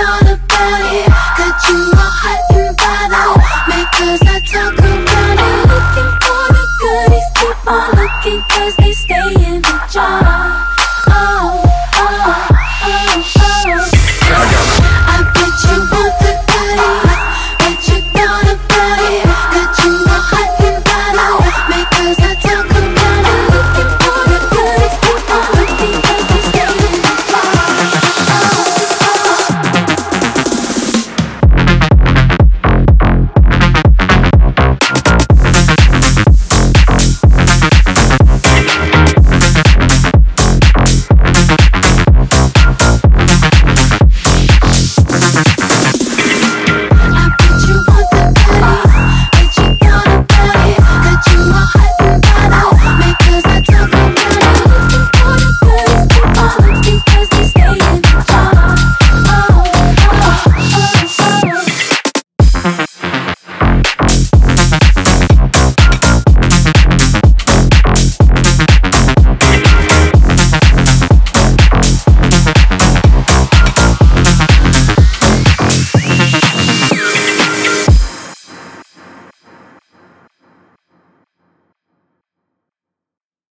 all about it